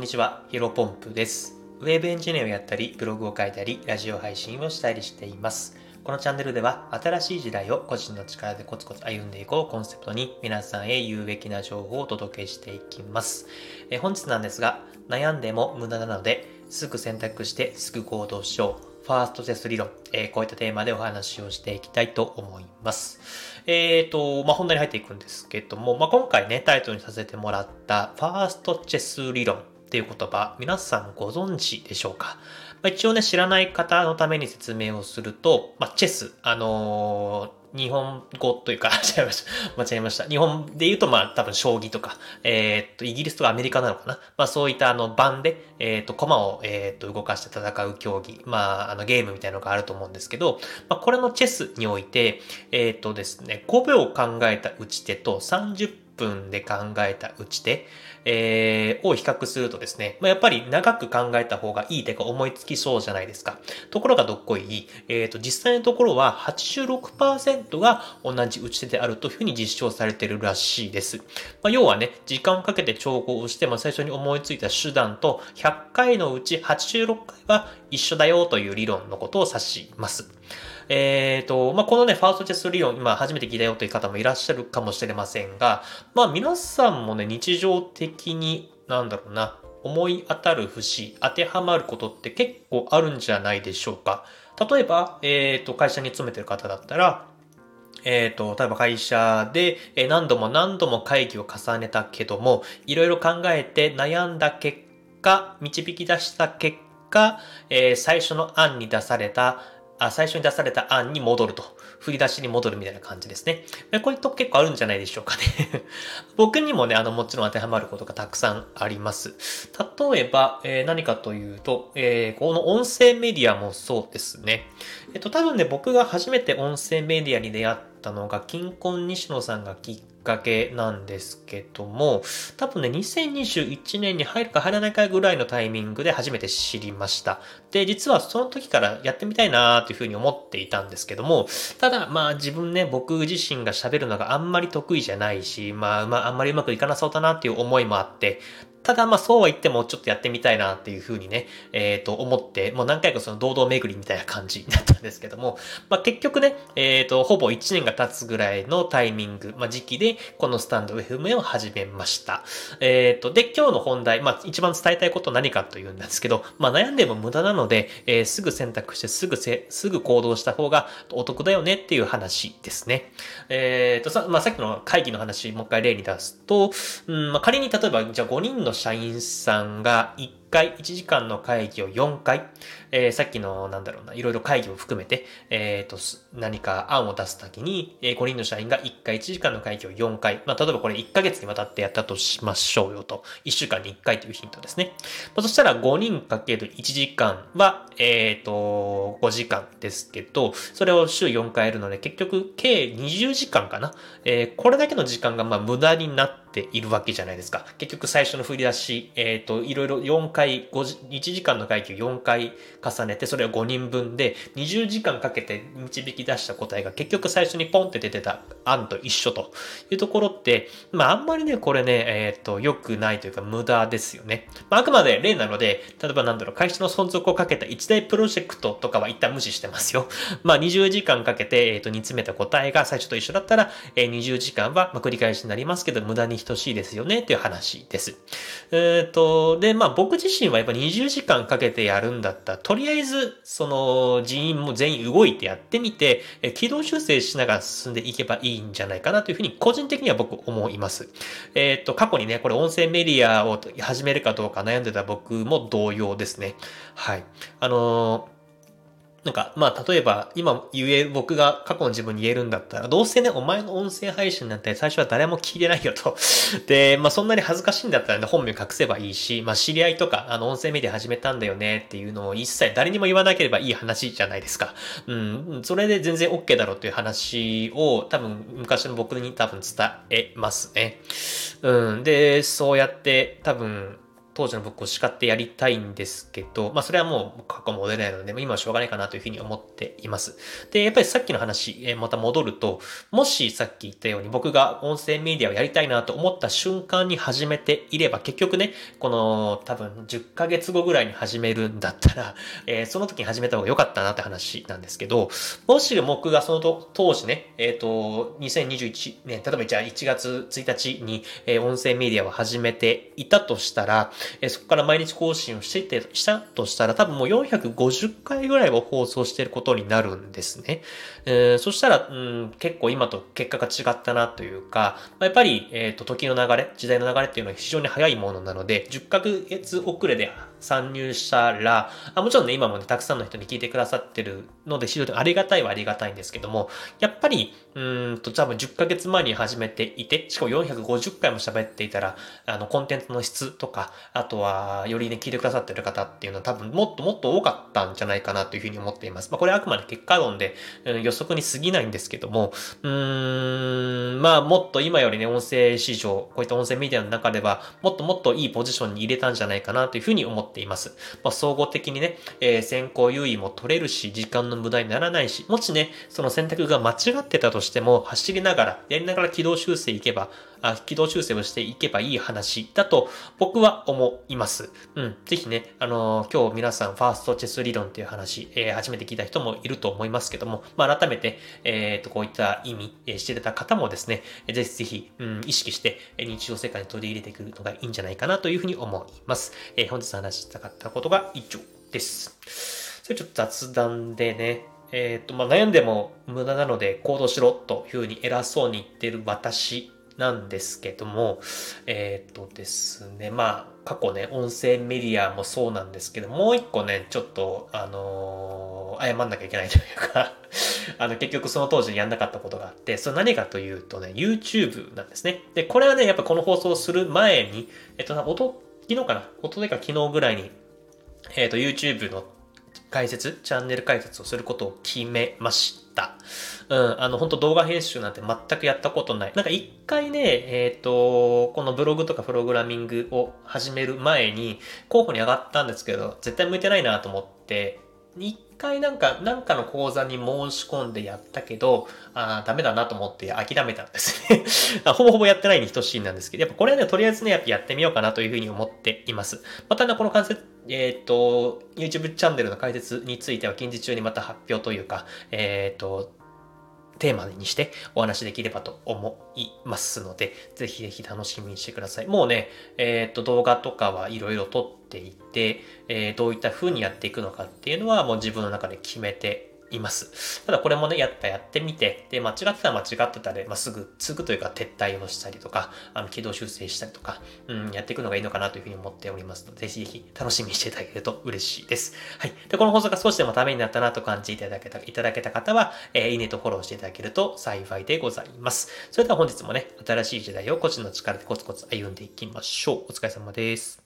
んにちは、ヒロポンプです。ウェブエンジニアをやったり、ブログを書いたり、ラジオ配信をしたりしています。このチャンネルでは、新しい時代を個人の力でコツコツ歩んでいこうコンセプトに、皆さんへ有益な情報をお届けしていきます。え本日なんですが、悩んでも無駄なので、すぐ選択してすぐ行動しよう。ファーストテスト理論、えー、こういったテーマでお話をしていきたいと思います。えっ、ー、と、まあ、本題に入っていくんですけども、まあ、今回ね、タイトルにさせてもらった、ファーストチェス理論っていう言葉、皆さんご存知でしょうか？まあ、一応ね、知らない方のために説明をすると、まあ、チェス、あのー、日本語というか、間 違えました。間違えました。日本で言うと、まあ、多分、将棋とか、えー、っと、イギリスとかアメリカなのかな？まあ、そういったあの、盤で、えー、っと、駒を、えー、っと、動かして戦う競技、まあ、あの、ゲームみたいなのがあると思うんですけど、まあ、これのチェスにおいて、えっとですね、5秒考えた打ち手と30分で考えた打ち手、えー、を比較するとですね、まあ、やっぱり長く考えた方がいい手が思いつきそうじゃないですか。ところがどっこい、えっ、ー、と、実際のところは86%が同じ打ち手であるというふうに実証されているらしいです。まあ、要はね、時間をかけて調合をして、まあ、最初に思いついた手段と100回のうち86回は一緒だよという理論のことを指します。えっ、ー、と、まあ、このね、ファーストチェスト理論、今初めて聞いたよという方もいらっしゃるかもしれませんが、まあ、皆さんもね、日常的に、なんだろうな、思い当たる節、当てはまることって結構あるんじゃないでしょうか。例えば、えっ、ー、と、会社に勤めてる方だったら、えっ、ー、と、例えば会社で何度も何度も会議を重ねたけども、いろいろ考えて悩んだ結果、導き出した結果、えー、最初の案に出されたあ最初に出された案に戻ると。振り出しに戻るみたいな感じですね。こういうと結構あるんじゃないでしょうかね 僕にもね、あの、もちろん当てはまることがたくさんあります。例えば、えー、何かというと、えー、この音声メディアもそうですね。えっと、多分ね、僕が初めて音声メディアに出会ったのが、金婚西野さんがきっかけなんですけども、多分ね、2021年に入るか入らないかぐらいのタイミングで初めて知りました。で、実はその時からやってみたいなーっていうふうに思っていたんですけども、ただ、まあ自分ね、僕自身が喋るのがあんまり得意じゃないし、まあ、まあ、あんまりうまくいかなそうだなっていう思いもあって、ただまあそうは言ってもちょっとやってみたいなっていうふうにね、えっ、ー、と思って、もう何回かその堂々巡りみたいな感じになったんですけども、まあ結局ね、えっ、ー、と、ほぼ1年が経つぐらいのタイミング、まあ時期でこのスタンド FM を始めました。えっ、ー、と、で、今日の本題、まあ一番伝えたいこと何かというんですけど、まあ悩んでも無駄なので、えー、すぐ選択してすぐせ、すぐ行動した方がお得だよねっていう話ですね。えっ、とさ、まあさっきの会議の話、もう一回例に出すと、うん、まあ仮に例えばじゃあ5人の社員さんが1回、1時間の会議を4回、えー、さっきの、なんだろうな、いろいろ会議を含めて、えっ、ー、と、何か案を出すときに、えー、5人の社員が1回、1時間の会議を4回、まあ、例えばこれ1ヶ月にわたってやったとしましょうよと。1週間に1回というヒントですね。まあ、そしたら5人かける1時間は、えっ、ー、と、5時間ですけど、それを週4回やるので、結局、計20時間かな。えー、これだけの時間が、まあ、無駄になっているわけじゃないですか。結局、最初の振り出し、えっ、ー、と、いろいろ4回、1時間の会議を4回重ねて、それを5人分で、20時間かけて導き出した答えが結局最初にポンって出てた案と一緒というところって、まああんまりね、これね、えっ、ー、と、良くないというか無駄ですよね。まああくまで例なので、例えばなんだろう、会社の存続をかけた一大プロジェクトとかは一旦無視してますよ。まあ20時間かけて、えっ、ー、と、煮詰めた答えが最初と一緒だったら、えー、20時間は、まあ、繰り返しになりますけど、無駄に等しいですよねっていう話です。えっ、ー、と、で、まあ僕自身はやっぱ20時間かけてやるんだったら、とりあえず、その人員も全員動いてやってみて、軌道修正しながら進んでいけばいいんじゃないかなというふうに個人的には僕思います。えっ、ー、と、過去にね、これ音声メディアを始めるかどうか悩んでた僕も同様ですね。はい。あのーなんか、まあ、例えば、今言え、僕が過去の自分に言えるんだったら、どうせね、お前の音声配信なんて最初は誰も聞いてないよと。で、まあ、そんなに恥ずかしいんだったらね、本名隠せばいいし、まあ、知り合いとか、あの、音声メディア始めたんだよねっていうのを一切誰にも言わなければいい話じゃないですか。うん、それで全然 OK だろうっていう話を、多分、昔の僕に多分伝えますね。うん、で、そうやって、多分、当時の僕を叱ってやりたいんですけど、まあそれはもう過去も出ないので、今はしょうがないかなというふうに思っています。で、やっぱりさっきの話、えー、また戻ると、もしさっき言ったように僕が音声メディアをやりたいなと思った瞬間に始めていれば、結局ね、この多分10ヶ月後ぐらいに始めるんだったら、えー、その時に始めた方が良かったなって話なんですけど、もし僕がその当時ね、えっ、ー、と、2021年、例えばじゃあ1月1日に、えー、音声メディアを始めていたとしたら、え、そこから毎日更新をしてて、したとしたら多分もう450回ぐらいを放送していることになるんですね。えー、そしたら、うん、結構今と結果が違ったなというか、まあ、やっぱり、えっ、ー、と、時の流れ、時代の流れっていうのは非常に早いものなので、10ヶ月遅れで参入したら、あもちろんね、今もね、たくさんの人に聞いてくださってるので、非常にありがたいはありがたいんですけども、やっぱり、うんと、多分10ヶ月前に始めていて、しかも450回も喋っていたら、あの、コンテンツの質とか、あとは、よりね、聞いてくださってる方っていうのは多分もっともっと多かったんじゃないかなというふうに思っています。まあ、これはあくまで結果論で、うん、予測に過ぎないんですけども、うーん、まあ、もっと今よりね、音声市場、こういった音声メディアの中では、もっともっといいポジションに入れたんじゃないかなというふうに思っています。まあ、総合的にね、えー、先行優位も取れるし、時間の無駄にならないし、もしね、その選択が間違ってたとしても、走りながら、やりながら軌道修正いけば、軌道修正をしていけばいい話だと僕は思います。うん。ぜひね、あのー、今日皆さんファーストチェス理論っていう話、えー、初めて聞いた人もいると思いますけども、まあ、改めて、えっ、ー、と、こういった意味、え、してた方もですね、ぜひぜひ、うん、意識して、日常生活に取り入れていくのがいいんじゃないかなというふうに思います。え、本日話したかったことが以上です。それちょっと雑談でね、えっ、と、まあ、悩んでも無駄なので行動しろというふうに偉そうに言ってる私なんですけども、えっ、ー、とですね、まあ、過去ね、音声メディアもそうなんですけど、もう一個ね、ちょっと、あのー、謝んなきゃいけないというか あの、結局その当時やんなかったことがあって、それ何かというとね、YouTube なんですね。で、これはね、やっぱこの放送する前に、えっと、音、昨日かな音でか昨日ぐらいに、えっと、YouTube の解説、チャンネル解説をすることを決めました。うん、あの、本当動画編集なんて全くやったことない。なんか一回ね、えっ、ー、と、このブログとかプログラミングを始める前に候補に上がったんですけど、絶対向いてないなと思って、一回なんか、なんかの講座に申し込んでやったけど、あダメだなと思って諦めたんですね ほぼほぼやってないに等しいなんですけど、やっぱこれはね、とりあえずね、やっぱやってみようかなというふうに思っています。またね、この関節、えっ、ー、と、YouTube チャンネルの解説については近日中にまた発表というか、えっ、ー、と、テーマにしてお話できればと思いますので、ぜひぜひ楽しみにしてください。もうね、えっ、と、動画とかはいろいろ撮っていて、えー、どういった風にやっていくのかっていうのはもう自分の中で決めています。ただこれもね、やったやってみて、で、間違ってたら間違ってたで、まあ、すぐ、すぐというか撤退をしたりとか、あの、軌道修正したりとか、うん、やっていくのがいいのかなというふうに思っておりますので、ぜひぜひ楽しみにしていただけると嬉しいです。はい。で、この放送が少しでもためになったなと感じていただけた、いただけた方は、えー、いいねとフォローしていただけると幸いでございます。それでは本日もね、新しい時代を個人の力でコツコツ歩んでいきましょう。お疲れ様です。